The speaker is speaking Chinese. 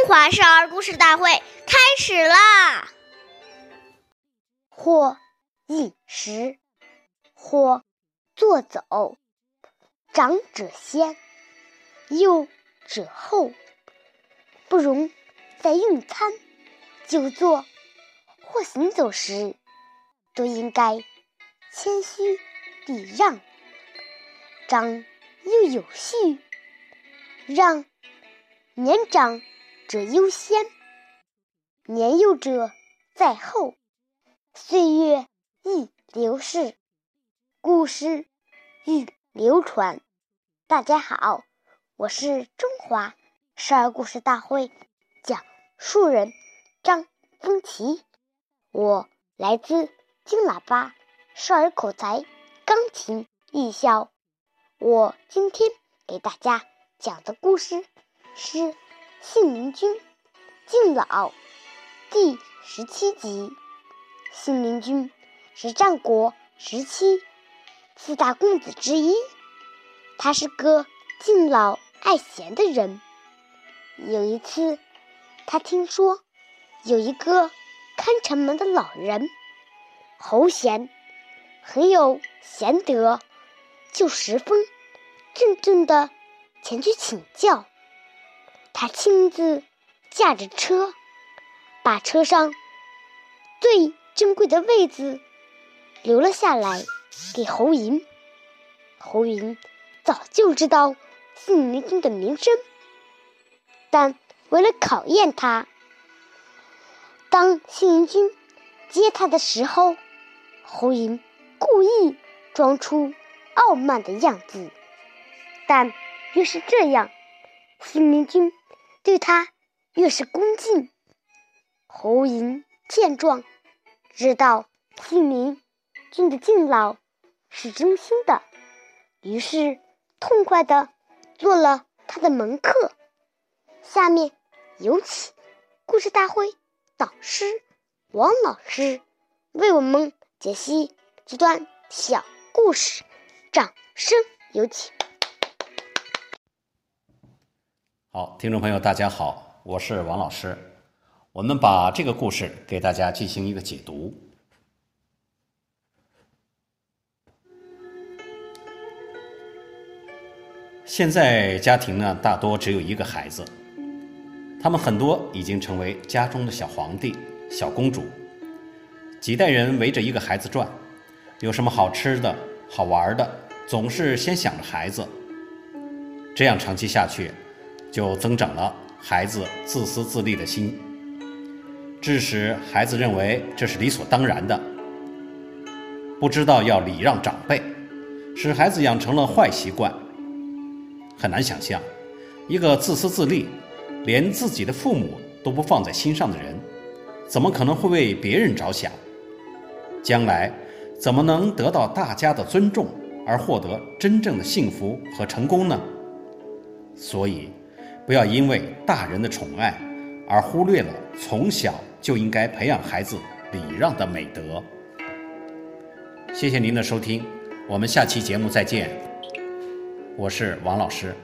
中华少儿故事大会开始啦！或饮食，或坐走，长者先，幼者后。不容在用餐、久坐或行走时，都应该谦虚礼让，长幼有序，让年长。者优先，年幼者在后。岁月易流逝，故事易流传。大家好，我是中华少儿故事大会讲述人张风奇，我来自金喇叭少儿口才钢琴艺校。我今天给大家讲的故事是。信陵君敬老第十七集。信陵君是战国时期四大公子之一，他是个敬老爱贤的人。有一次，他听说有一个看城门的老人侯贤很有贤德，就十分郑重的前去请教。他亲自驾着车，把车上最珍贵的位子留了下来给侯嬴。侯嬴早就知道信陵君的名声，但为了考验他，当信陵君接他的时候，侯嬴故意装出傲慢的样子。但越是这样，信陵君。对他越是恭敬，侯嬴见状，知道信陵君的敬老是真心的，于是痛快的做了他的门客。下面有请故事大会导师王老师为我们解析这段小故事，掌声有请。好，听众朋友，大家好，我是王老师。我们把这个故事给大家进行一个解读。现在家庭呢，大多只有一个孩子，他们很多已经成为家中的小皇帝、小公主，几代人围着一个孩子转，有什么好吃的、好玩的，总是先想着孩子。这样长期下去。就增长了孩子自私自利的心，致使孩子认为这是理所当然的，不知道要礼让长辈，使孩子养成了坏习惯。很难想象，一个自私自利、连自己的父母都不放在心上的人，怎么可能会为别人着想？将来怎么能得到大家的尊重而获得真正的幸福和成功呢？所以。不要因为大人的宠爱而忽略了从小就应该培养孩子礼让的美德。谢谢您的收听，我们下期节目再见。我是王老师。